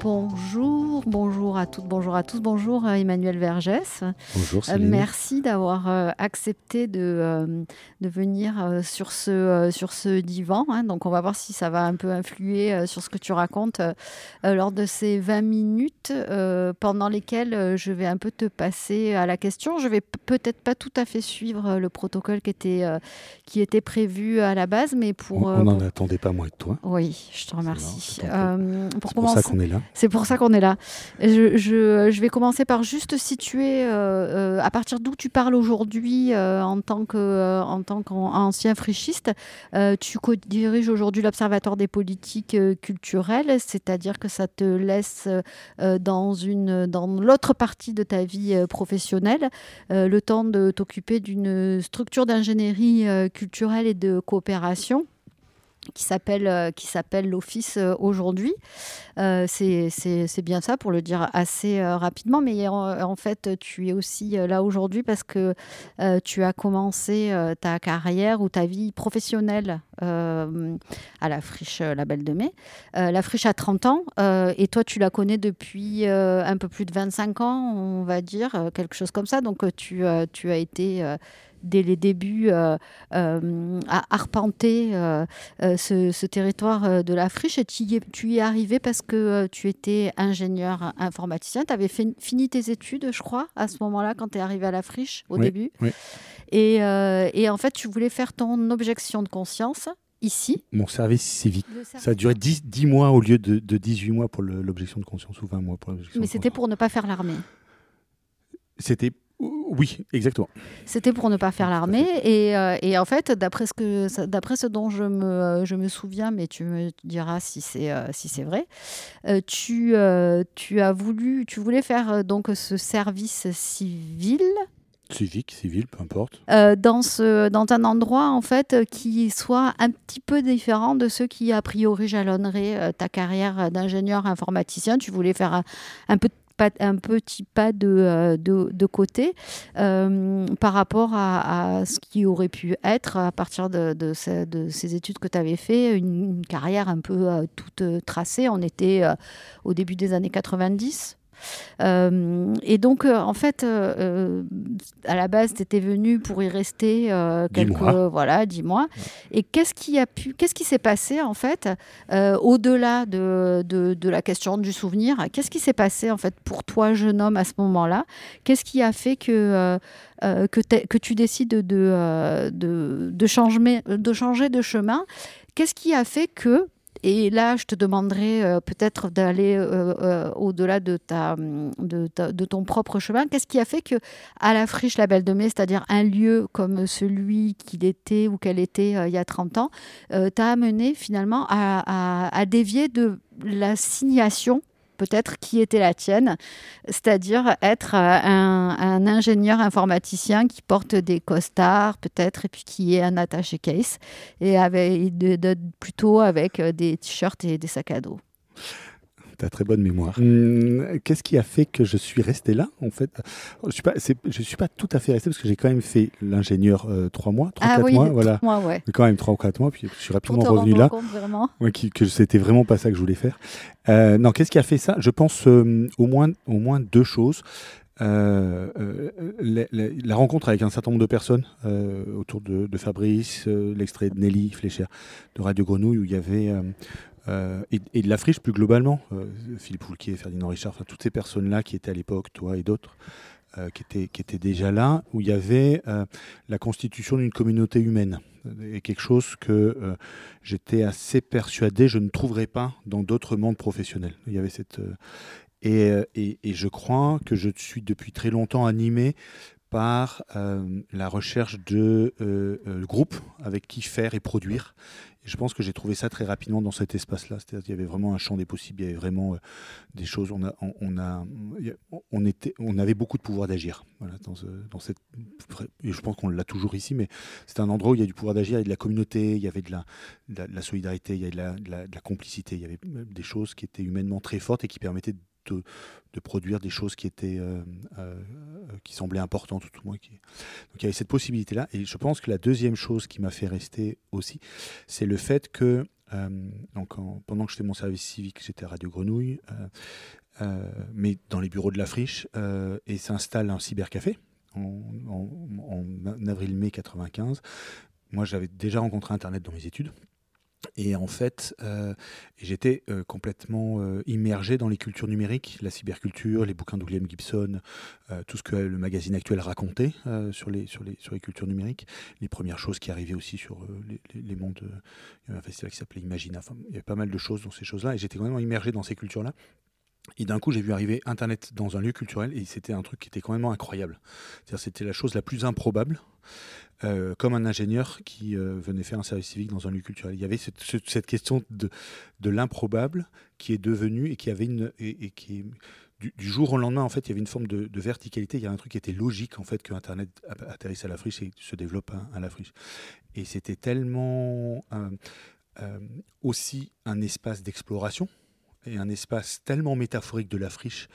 Bonjour, bonjour à toutes, bonjour à tous, bonjour euh, Emmanuel Vergès. Bonjour Euh, Céline. merci d'avoir euh, accepté de, euh, de venir sur, ce, sur ce divan. hein. Donc on va voir si ça va un peu influer sur ce que tu racontes lors de ces 20 minutes pendant lesquelles je vais un peu te passer à la question. Je vais peut-être pas tout à fait suivre le protocole qui était, qui était prévu à la base, mais pour... On n'en pour- attendait pas moins de toi. Oui, je te remercie. prie. Euh, pour C'est pour ça qu'on est là. C'est pour ça qu'on est là. Je, vais commencer par juste situer euh, euh, à partir d'où tu parles aujourd'hui euh, en tant qu'ancien frichiste. Tu diriges aujourd'hui l'Observatoire des politiques culturelles, c'est-à-dire que ça te laisse dans une dans l'autre partie de ta vie professionnelle le temps de t'occuper d'une structure d'ingénierie culturelle et de coopération qui s'appelle euh, qui s'appelle l'Office euh, aujourd'hui. Euh, c'est bien ça pour le dire assez euh, rapidement, mais en, fait tu es aussi là aujourd'hui parce que tu as commencé ta carrière ou ta vie professionnelle à la friche La Belle de Mai. La friche a 30 ans et toi tu la connais depuis un peu plus de 25 ans, on va dire, quelque chose comme ça. Donc tu, tu as été... Dès les débuts, euh, euh, à arpenter euh, ce, ce territoire de la friche et tu y es, tu y es arrivé parce que tu étais ingénieur informaticien. Tu avais fait, fini tes études, je crois, à ce moment-là, quand tu es arrivé à la friche au Oui, début. oui. Et, euh, et en fait, tu voulais faire ton objection de conscience ici. Mon service civique. Ça a duré 10, 10 mois au lieu de, de 18 mois pour l'objection de conscience ou 20 mois pour l'objection Mais c'était pour ne pas faire l'armée. C'était. Oui, exactement. C'était pour ne pas faire l'armée. Et, euh, et en fait, d'après ce, que, d'après ce dont je me, euh, je me souviens, mais tu me diras si c'est, euh, si c'est vrai, euh, tu, tu as voulu, tu voulais faire donc ce service civil? Civique, civil, peu importe. dans, ce, dans un endroit en fait qui soit un petit peu différent de ceux qui a priori jalonneraient ta carrière d'ingénieur informaticien. Tu voulais faire un, un peu un petit pas de, euh, côté euh, par rapport à, ce qui aurait pu être, à partir de, de, ce- de ces études que tu avais fait, une, carrière un peu euh, toute tracée. On était au début des années 90. Euh, et donc, euh, en fait, euh, à la base, tu étais venu pour y rester Dix quelques, mois. voilà, dix mois. Et qu'est-ce qui a pu, qu'est-ce qui s'est passé en fait, au-delà de, de, de la question du souvenir Qu'est-ce qui s'est passé en fait pour toi, jeune homme, à ce moment-là? Qu'est-ce qui a fait que euh, que, que tu décides de, de, de, changer, de changer de chemin? Qu'est-ce qui a fait que et là, je te demanderai euh, peut-être d'aller euh, euh, au-delà de, ton propre chemin. Qu'est-ce qui a fait que à la friche La Belle de Mai, c'est-à-dire un lieu comme celui qu'il était ou qu'elle était il y a 30 ans, t'a amené finalement à, dévier de l'assignation peut-être qui était la tienne, c'est-à-dire être euh, un, ingénieur informaticien qui porte des costards peut-être et puis qui est un attaché case et avec, de- plutôt avec euh, des t-shirts et des sacs à dos. T'as très bonne mémoire. Hum, Qu'est-ce qui a fait que je suis resté là, en fait? Je suis pas, c'est- je suis pas tout à fait resté parce que j'ai quand même fait l'ingénieur euh, trois mois, trois, quatre mois, voilà. ouais. Mais quand même trois ou quatre mois, puis je suis Pour rapidement te revenu là. compte vraiment. Ouais, qui- que c'était vraiment pas ça que je voulais faire. Euh, non, qu'est-ce qui a fait ça? Je pense euh, au, moins, au moins deux choses. Euh, euh, la, la- la rencontre avec un certain nombre de personnes euh, autour de, de Fabrice, euh, l'extrait de Nelly Flécher de Radio Grenouille, où il y avait. Euh, et, de la friche plus globalement, euh, Philippe Foulquier, Ferdinand Richard, toutes ces personnes-là qui étaient à l'époque, toi et d'autres, euh, qui, étaient, déjà là, où il y avait la constitution d'une communauté humaine. Et quelque chose que j'étais assez persuadé je ne trouverais pas dans d'autres mondes professionnels. Il y avait cette. et, et- et je crois que je suis depuis très longtemps animé par la recherche de groupes avec qui faire et produire je pense que j'ai trouvé ça très rapidement dans cet espace-là. C'est-à-dire qu'il y avait vraiment un champ des possibles, il y avait vraiment euh, des choses. On, a, on, a, on, était, on avait beaucoup de pouvoir d'agir. Voilà, dans, cette, et je pense qu'on l'a toujours ici, mais c'est un endroit où il y a du pouvoir d'agir, il y a de la communauté, il y avait de la, solidarité, il y a de la, de la, complicité, il y avait des choses qui étaient humainement très fortes et qui permettaient de, de, produire des choses qui étaient euh, euh, qui semblaient importantes tout moins donc il y avait cette possibilité là et je pense que la deuxième chose qui m'a fait rester aussi c'est le fait que euh, donc pendant que j'étais mon service civique j'étais à Radio Grenouille mais dans les bureaux de la friche et s'installe un cybercafé en, en, en avril-mai 95 moi j'avais déjà rencontré internet dans mes études et en fait, euh, j'étais euh, complètement euh, immergé dans les cultures numériques, la cyberculture, les bouquins de William Gibson, tout ce que le magazine actuel racontait sur, les, sur, les, sur les cultures numériques, les premières choses qui arrivaient aussi sur les, mondes. il y avait un festival qui s'appelait Imagina, enfin, il y avait pas mal de choses dans ces choses-là, et j'étais complètement immergé dans ces cultures-là. Et d'un coup, j'ai vu arriver Internet dans un lieu culturel, et c'était un truc qui était quand même incroyable. C'était la chose la plus improbable. Euh, comme un ingénieur qui euh, venait faire un service civique dans un lieu culturel. Il y avait cette, question de, l'improbable qui est devenue et qui avait une et, qui du, jour au lendemain en fait il y avait une forme de, verticalité. Il y a un truc qui était logique en fait que Internet atterrisse à la friche et se développe à, la friche. Et c'était tellement euh, aussi un espace d'exploration et un espace tellement métaphorique de la friche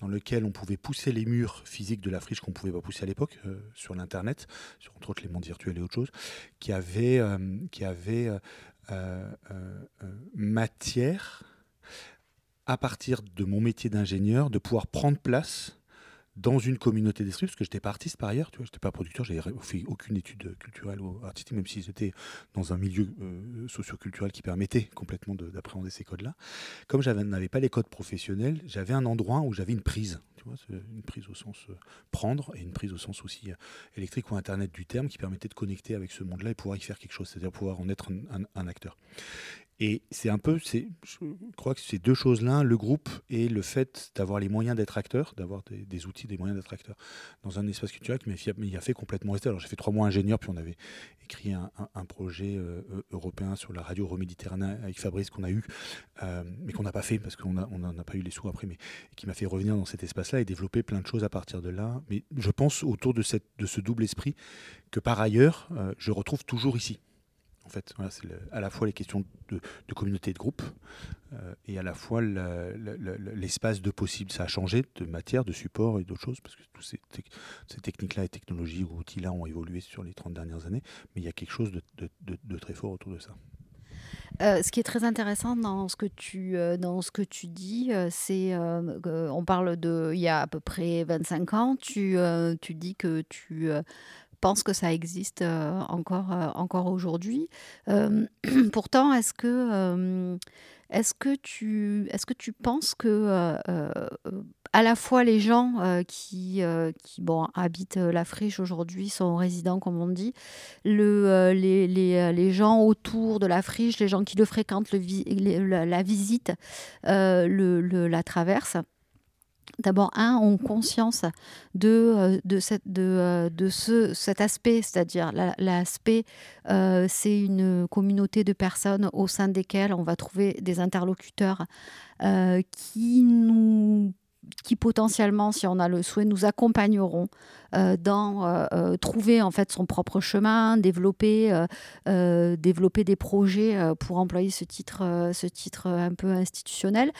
dans lequel on pouvait pousser les murs physiques de la friche qu'on ne pouvait pas pousser à l'époque euh, sur l'Internet, sur entre autres les mondes virtuels et autres choses, qui avait, euh, qui avait euh, matière, à partir de mon métier d'ingénieur, de pouvoir prendre place dans une communauté d'esprit, parce que j'étais pas artiste par ailleurs, tu vois, j'étais pas producteur, j'avais fait aucune étude culturelle ou artistique, même si j'étais dans un milieu euh, socioculturel qui permettait complètement d'appréhender ces codes-là. Comme je n'avais pas les codes professionnels, j'avais un endroit où j'avais une prise, tu vois, une prise au sens euh, prendre et une prise au sens aussi euh, électrique ou internet du terme qui permettait de connecter avec ce monde-là et pouvoir y faire quelque chose, c'est-à-dire pouvoir en être un acteur. Et c'est un peu, je crois que c'est deux choses-là, le groupe et le fait d'avoir les moyens d'être acteur, d'avoir des, outils, des moyens d'être acteur dans un espace culturel qui m'a fait complètement rester. Alors j'ai fait trois mois ingénieur, puis on avait écrit un, projet euh, européen sur la radio Euroméditerranée avec Fabrice qu'on a eu, euh, mais qu'on n'a pas fait parce qu'on n'en a pas eu les sous après, mais qui m'a fait revenir dans cet espace-là et développer plein de choses à partir de là. Mais je pense autour de ce double esprit que par ailleurs, euh, je retrouve toujours ici. En fait, c'est à la fois les questions de, communauté de groupe, euh, et à la fois l'espace de possible. Ça a changé de matière, de support et d'autres choses, parce que toutes ces, techniques-là et technologies ou outils-là ont évolué sur les 30 dernières années, mais il y a quelque chose de, très fort autour de ça. Euh, ce qui est très intéressant dans ce que tu, euh, dans ce que tu dis, c'est, on parle de, il y a à peu près 25 ans, tu, tu dis que tu pense que ça existe euh, encore, euh, encore aujourd'hui. Euh, pourtant, est-ce que, est-ce que, tu, est-ce que tu penses que à la fois les gens qui, qui bon, habitent la friche aujourd'hui sont résidents, comme on dit, le, les, les, les, gens autour de la friche, les gens qui le fréquentent, le, la, visite, le, la traverse, d'abord, un, ont conscience de, euh, euh, ce, cet aspect, c'est-à-dire l'aspect, euh, c'est une communauté de personnes au sein desquelles on va trouver des interlocuteurs qui potentiellement, si on a le souhait, nous accompagneront dans euh, euh, trouver en fait son propre chemin, développer, développer des projets pour employer ce titre, ce titre un peu institutionnel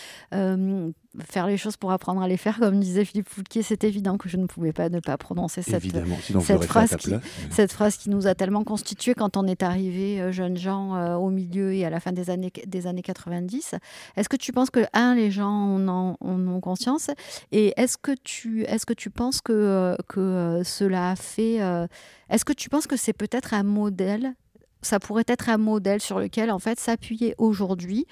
faire les choses pour apprendre à les faire, comme disait Philippe Foulquier, c'est évident que je ne pouvais pas ne pas prononcer cette, cette, phrase qui, cette phrase qui nous a tellement constitué quand on est arrivé jeunes gens au milieu et à la fin des années, des années 90. Est-ce que tu penses que, un, les gens en, en ont conscience et est-ce que, tu, est que tu penses que, que euh, cela a fait. Euh, est-ce que tu penses que c'est peut-être un modèle ça pourrait être un modèle sur lequel en fait s'appuyer aujourd'hui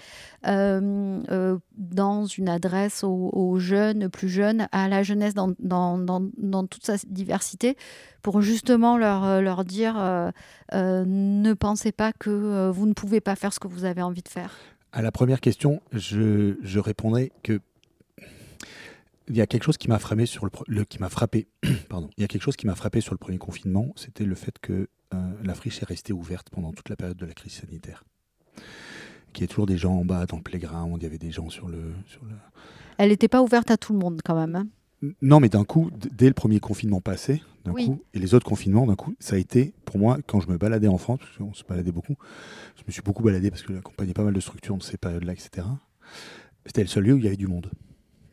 euh, dans une adresse aux, jeunes, plus jeunes, à la jeunesse dans, dans, dans, toute sa diversité, pour justement leur, leur dire ne pensez pas que vous ne pouvez pas faire ce que vous avez envie de faire? À la première question, je, je répondrai que il y a quelque chose qui m'a frappé sur le, qui m'a frappé pardon il y a quelque chose qui m'a frappé sur le premier confinement c'était le fait que euh, la friche est restée ouverte pendant toute la période de la crise sanitaire qu'il y ait toujours des gens en bas dans le playground il y avait des gens sur le sur le Elle n'était pas ouverte à tout le monde quand même. hein. non mais d'un coup dès le premier confinement passé d'un Oui. coup et les autres confinements d'un coup ça a été pour moi quand je me baladais en France parce qu'on se baladait beaucoup je me suis beaucoup baladé parce que j'accompagnais pas mal de structures dans ces périodes là etc c'était le seul lieu où il y avait du monde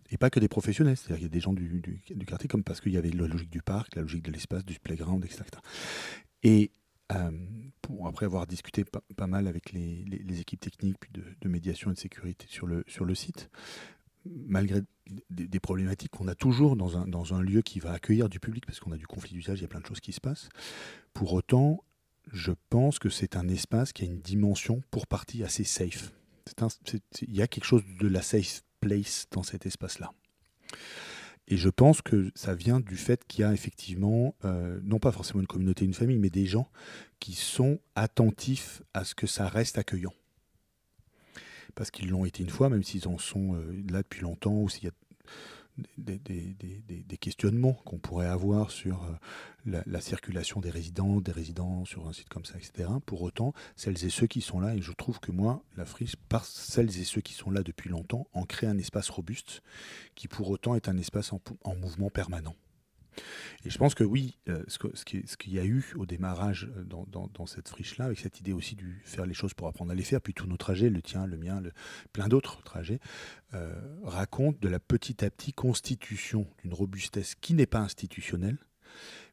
et pas que des professionnels, c'est-à-dire qu'il y a des gens du, quartier, comme parce qu'il y avait la logique du parc, la logique de l'espace, du playground, etc. Et euh, après avoir discuté pas, mal avec les, équipes techniques de, médiation et de sécurité sur le, site, malgré des, problématiques qu'on a toujours dans un, lieu qui va accueillir du public, parce qu'on a du conflit d'usage, il y a plein de choses qui se passent, pour autant, je pense que c'est un espace qui a une dimension pour partie assez safe. Il y a quelque chose de la safe dans cet espace-là. Et je pense que ça vient du fait qu'il y a effectivement, euh, non pas forcément une communauté, une famille, mais des gens qui sont attentifs à ce que ça reste accueillant. Parce qu'ils l'ont été une fois, même s'ils en sont euh, là depuis longtemps, ou s'il y a des, questionnements qu'on pourrait avoir sur euh, la, la circulation des résidents, des résidents sur un site comme ça, etc. Pour autant, celles et ceux qui sont là, et je trouve que moi, la friche, par celles et ceux qui sont là depuis longtemps, en crée un espace robuste qui pour autant est un espace en, en mouvement permanent. Et je pense que oui, euh, ce qu'il y a eu au démarrage euh, dans, cette friche-là, avec cette idée aussi du faire les choses pour apprendre à les faire, puis tous nos trajets, le tien, le mien, le, plein d'autres trajets, euh, raconte de la petit à petit constitution d'une robustesse qui n'est pas institutionnelle,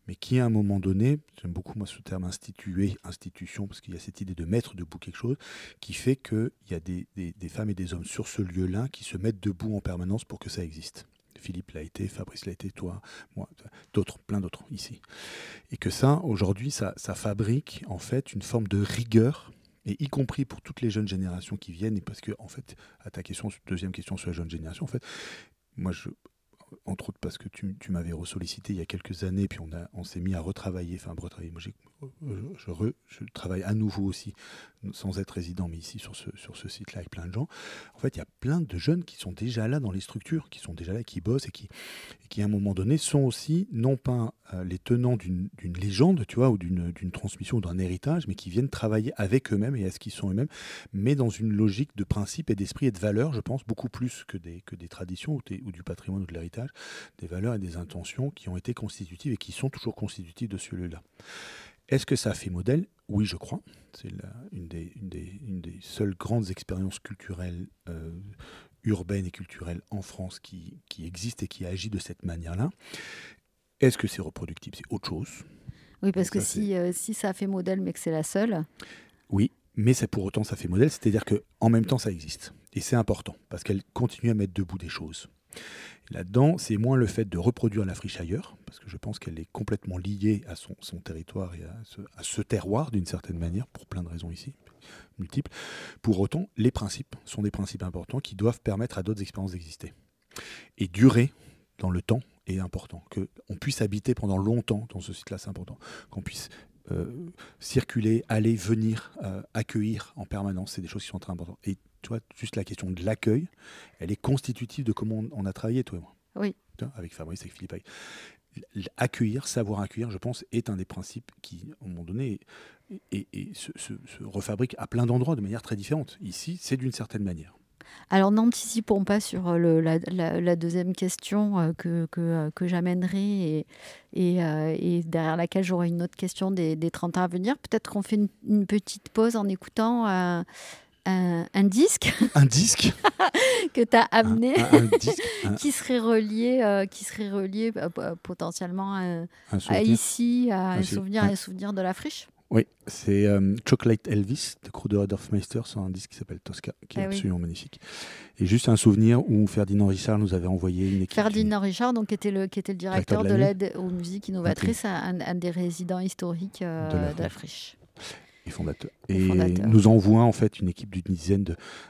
mais qui à un moment donné, j'aime beaucoup moi ce terme institué, institution, parce qu'il y a cette idée de mettre debout quelque chose, qui fait qu'il y a des femmes et des hommes sur ce lieu-là qui se mettent debout en permanence pour que ça existe. Philippe l'a été, Fabrice l'a été, toi, moi, d'autres, plein d'autres ici. Et que ça, aujourd'hui, ça, fabrique en fait une forme de rigueur, et y compris pour toutes les jeunes générations qui viennent, et parce que, en fait, à ta question, deuxième question sur la jeune génération, en fait, moi, je, entre autres parce que tu, m'avais ressollicité il y a quelques années, puis on, s'est mis à retravailler, enfin retravailler, moi j'ai- je, re- je travaille à nouveau aussi, sans être résident, mais ici sur ce, site-là avec plein de gens. En fait, il y a plein de jeunes qui sont déjà là dans les structures, qui sont déjà là, qui bossent et qui, à un moment donné sont aussi, non pas euh, les tenants d'une légende, tu vois, ou d'une transmission ou d'un héritage, mais qui viennent travailler avec eux-mêmes et à ce qu'ils sont eux-mêmes, mais dans une logique de principe et d'esprit et de valeurs, je pense, beaucoup plus que des, traditions ou, du patrimoine ou de l'héritage, des valeurs et des intentions qui ont été constitutives et qui sont toujours constitutives de ce lieu-là. Est-ce que ça fait modèle? Oui, je crois. C'est une, des, une, des, seules grandes expériences culturelles, euh, urbaines et culturelles en France qui, qui existent et qui agit de cette manière-là. Est-ce que c'est reproductible? C'est autre chose. Oui, parce que si, euh, si ça a fait modèle mais que c'est la seule, Oui, mais pour autant ça fait modèle, c'est-à-dire que en même temps ça existe et c'est important parce qu'elle continue à mettre debout des choses. Là-dedans, c'est moins le fait de reproduire la friche ailleurs, parce que je pense qu'elle est complètement liée à son, son territoire et à ce, à ce terroir d'une certaine manière, pour plein de raisons ici, multiples. Pour autant, les principes sont des principes importants qui doivent permettre à d'autres expériences d'exister. Et durer dans le temps est important. Qu'on puisse habiter pendant longtemps dans ce site-là, c'est important. Qu'on puisse euh, circuler, aller, venir, euh, accueillir en permanence, c'est des choses qui sont très importantes. Et tu vois, juste la question de l'accueil, elle est constitutive de comment on, on a travaillé, toi et moi. Oui. Avec Fabrice, avec Philippe. avec- Accueillir, savoir accueillir, je pense, est un des principes qui, à un moment donné, et, et se, se- se refabrique à plein d'endroits de manière très différente. Ici, c'est d'une certaine manière. Alors n'anticipons pas sur euh, le- la, la- la deuxième question euh, que, que, euh, que j'amènerai et, et, euh, et derrière laquelle j'aurai une autre question des, des 30 ans à venir. Peut-être qu'on fait une, une petite pause en écoutant un, un- un disque Un disque que tu as amené. un- un disque, un, Qui serait relié, euh, qui serait relié euh, p- potentiellement à, à ici, à un souvenir, Ouais. un souvenir de la friche. Oui, c'est euh, Chocolate Elvis de Kruder Dorfmeister sur un disque qui s'appelle Tosca, qui est Ah oui. absolument magnifique. Et juste un souvenir où Ferdinand Richard nous avait envoyé une équipe. Ferdinand Richard, donc, qui était le, qui était le directeur Directeur de de la l'aide aux musiques innovatrices, un, un des résidents historiques euh, De la de la friche. friche. Et fondateur. Et nous envoie en fait une équipe d'une dizaine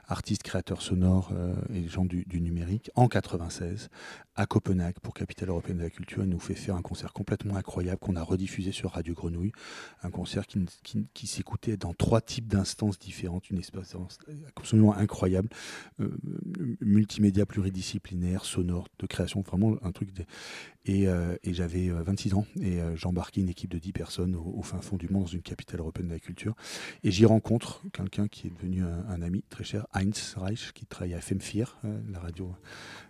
d'artistes, créateurs sonores euh, et gens du, du numérique en 96 à Copenhague pour Capitale européenne de la culture. Il nous fait faire un concert complètement incroyable qu'on a rediffusé sur Radio Grenouille. Un concert qui, qui- qui s'écoutait dans trois types d'instances différentes, une expérience absolument incroyable, euh, multimédia pluridisciplinaire, sonore, de création, vraiment un truc. de- Et, euh, et j'avais euh, 26 ans et j'embarquais une équipe de 10 personnes au, au fin fond du monde dans une capitale européenne de la culture. Et j'y rencontre quelqu'un qui est devenu un, ami très cher, Heinz Reich, qui travaille à FM4, euh, la radio,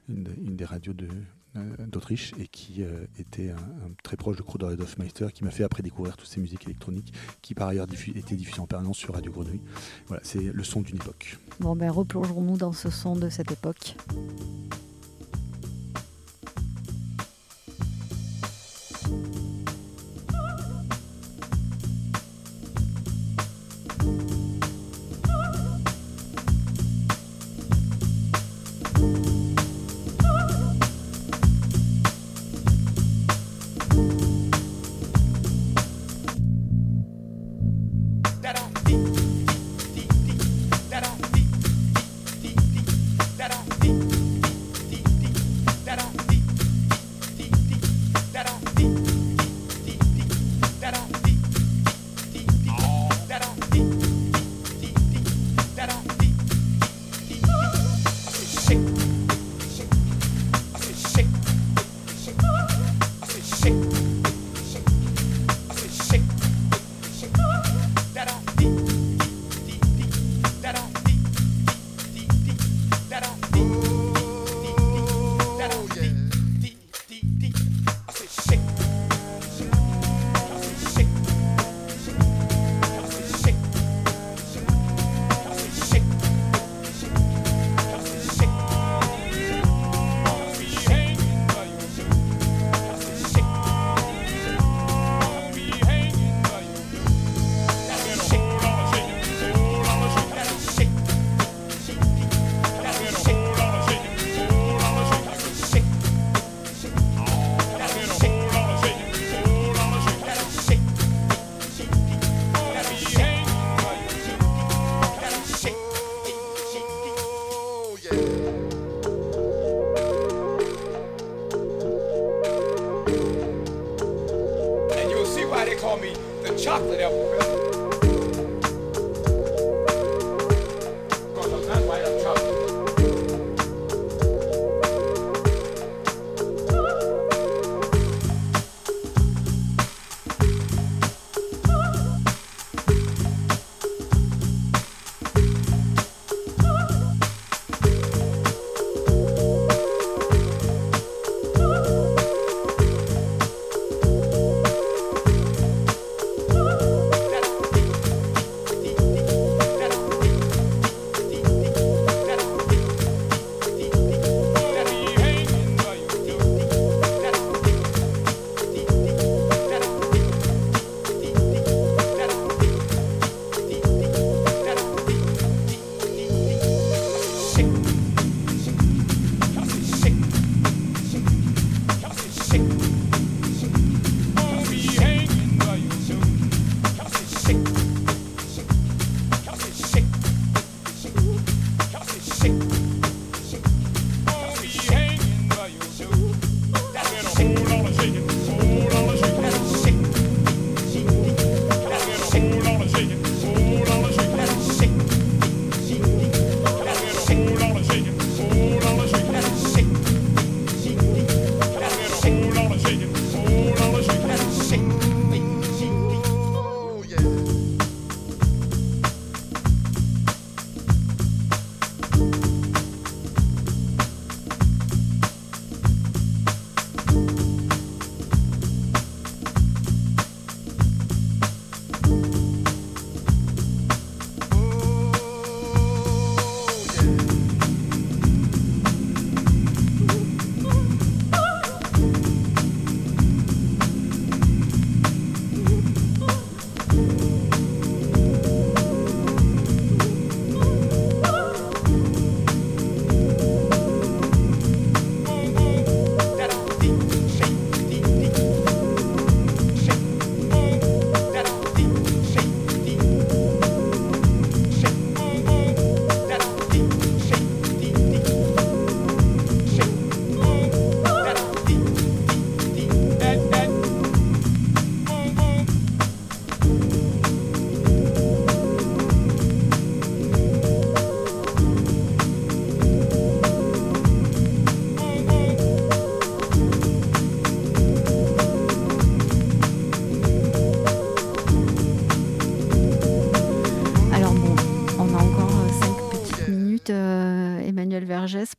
une, de- une des radios de, euh, d'Autriche, et qui euh, était un, très proche de Kruder et Hofmeister, qui m'a fait après découvrir toutes ces musiques électroniques, qui par ailleurs étaient diffusées en permanence sur Radio Grenouille. Voilà, c'est le son d'une époque. Bon, ben replongeons-nous dans ce son de cette époque.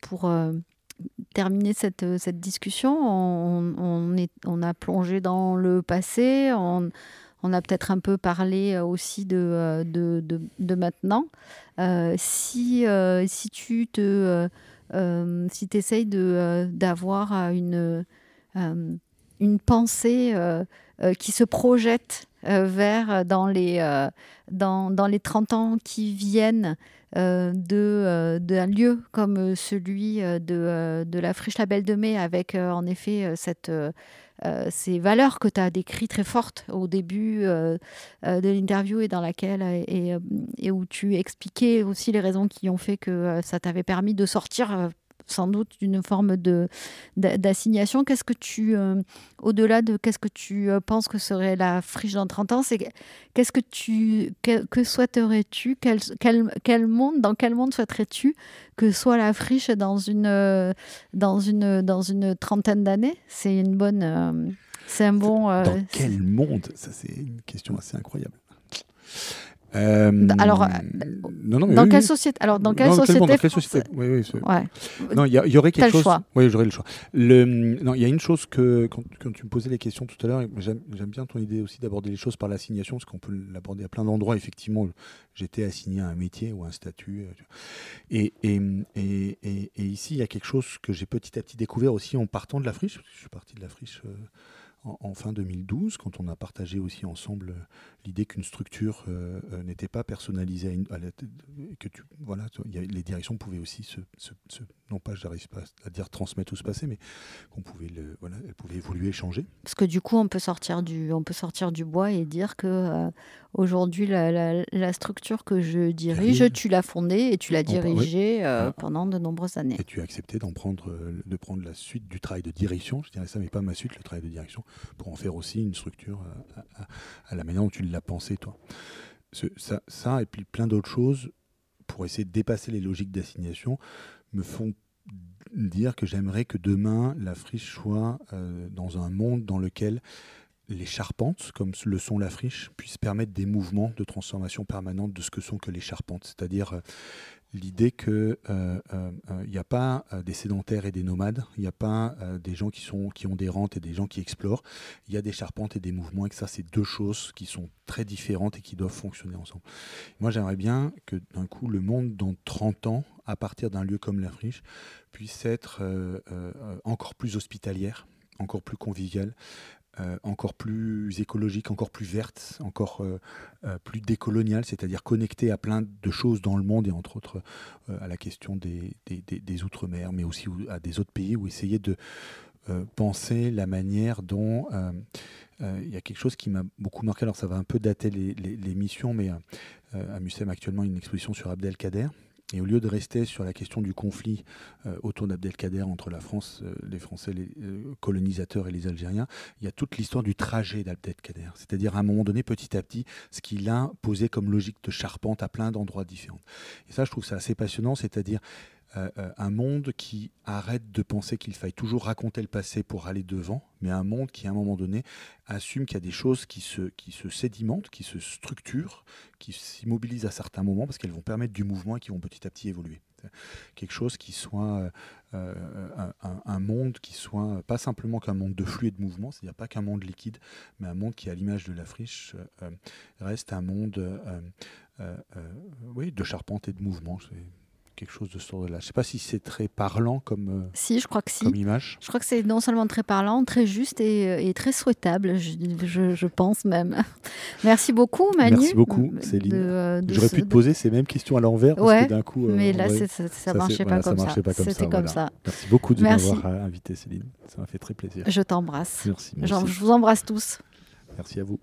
Pour euh, terminer cette, cette discussion. On, on on a plongé dans le passé, on, on a peut-être un peu parlé euh, aussi de, euh, de, de, maintenant. Euh, si, euh, si tu te, euh, euh, si essayes d'avoir une, euh, une pensée euh, euh, qui se projette euh, vers euh, dans les, euh, dans, dans les 30 ans qui viennent euh, de, euh, d'un lieu comme euh, celui euh, de, euh, de la friche Label de Mai, avec euh, en effet euh, cette, euh, euh, ces valeurs que tu as décrites très fortes au début euh, euh, de l'interview et dans laquelle euh, et, euh, et où tu expliquais aussi les raisons qui ont fait que euh, ça t'avait permis de sortir euh, sans doute d'une forme de d'a- d'assignation. Qu'est-ce que tu, euh, au-delà de qu'est-ce que tu euh, penses que serait la friche dans 30 ans, c'est que- qu'est-ce que tu, que, que souhaiterais-tu, quel, quel, quel monde, dans quel monde souhaiterais-tu que soit la friche dans une, euh, dans une, dans une trentaine d'années? C'est une bonne, euh, c'est un bon. euh, Dans quel monde? Ça, c'est une question assez incroyable. Euh, Alors, non, non, mais dans oui, quelle oui. société Alors, dans quelle Non, société, dans quelle France- société Oui, Ouais. Non, il y, aurait quelque chose. choix. Oui, j'aurais le choix. Le, non, il y a une chose que quand, quand tu me posais les questions tout à l'heure, j'aime bien ton idée aussi d'aborder les choses par l'assignation, parce qu'on peut l'aborder à plein d'endroits. Effectivement, j'étais assigné à un métier ou à un statut. euh. Et, et, et, et- et ici, il y a quelque chose que j'ai petit à petit découvert aussi en partant de la friche. parce que Je suis parti de la friche. euh, en, fin 2012, quand on a partagé aussi ensemble l'idée qu'une structure euh, euh, n'était pas personnalisée, à une- à la- que tu, voilà, y a- les directions pouvaient aussi se, se- se- non pas, j'arrive pas à dire transmettre ou se passer, mais qu'on pouvait, le, voilà, elles pouvaient évoluer, changer. Parce que du coup, on peut sortir du, on peut sortir du bois et dire que euh, aujourd'hui, la, la- la structure que je dirige, Dirige. tu l'as fondée et tu l'as dirigée euh, pendant de nombreuses années. Et tu as accepté d'en prendre, de prendre la suite du travail de direction, je dirais ça, mais pas ma suite, le travail de direction, pour en faire aussi une structure à, à- à la manière dont tu l'as pensé, toi. Ça, et puis plein d'autres choses, pour essayer de dépasser les logiques d'assignation, me font dire que j'aimerais que demain, la friche soit euh, dans un monde dans lequel les charpentes, comme le sont la friche, puissent permettre des mouvements de transformation permanente de ce que sont que les charpentes. C'est-à-dire euh, l'idée qu'il n'y a pas euh, des sédentaires et des nomades, il n'y a pas euh, des gens qui, sont, qui ont des rentes et des gens qui explorent, il y a des charpentes et des mouvements, et que ça, c'est deux choses qui sont très différentes et qui doivent fonctionner ensemble. Moi, j'aimerais bien que d'un coup, le monde, dans 30 ans, à partir d'un lieu comme la friche, puisse être euh, euh, euh, encore plus hospitalière, encore plus conviviale, euh, encore plus écologique, encore plus verte, encore euh, euh, plus décoloniale, c'est-à-dire connectée à plein de choses dans le monde et entre autres à la question des, outre-mer, mais aussi à des autres pays, où essayer de penser la manière dont il y a quelque chose qui m'a beaucoup marqué. Alors ça va un peu dater les, les- missions, mais à Mucem actuellement une exposition sur Abdelkader. Et au lieu de rester sur la question du conflit euh, autour d'Abdelkader entre la France, euh, les Français, les euh, colonisateurs et les Algériens, il y a toute l'histoire du trajet d'Abdelkader. C'est-à-dire à un moment donné, petit à petit, ce qu'il a posé comme logique de charpente à plein d'endroits différents. Et ça, je trouve ça assez passionnant, c'est-à-dire euh, euh, un monde qui arrête de penser qu'il faille toujours raconter le passé pour aller devant, mais un monde qui, à un moment donné, assume qu'il y a des choses qui se, qui se sédimentent, qui se structurent, qui s'immobilisent à certains moments parce qu'elles vont permettre du mouvement et qui vont petit à petit évoluer. Quelque chose qui soit euh, un, monde qui soit pas simplement qu'un monde de flux et de mouvement, c'est-à-dire pas qu'un monde liquide, mais un monde qui, à l'image de la friche, reste un monde oui, de charpente et de mouvement. Quelque chose de ce ordre-là. Je ne sais pas si c'est très parlant comme, euh, Si, je crois que si. comme image. Je crois que c'est non seulement très parlant, très juste et, et très souhaitable, je, je- je pense même. Merci beaucoup, Manu. Merci beaucoup, Céline. de J'aurais pu te poser ces mêmes questions à l'envers parce Ouais, que d'un coup. euh, Mais là, c'est- ça, c'est- marchait voilà, pas comme ça. C'était comme voilà. Merci beaucoup de m'avoir euh, invité, Céline. Ça m'a fait très plaisir. Je t'embrasse. Merci. Je vous embrasse tous. Merci à vous.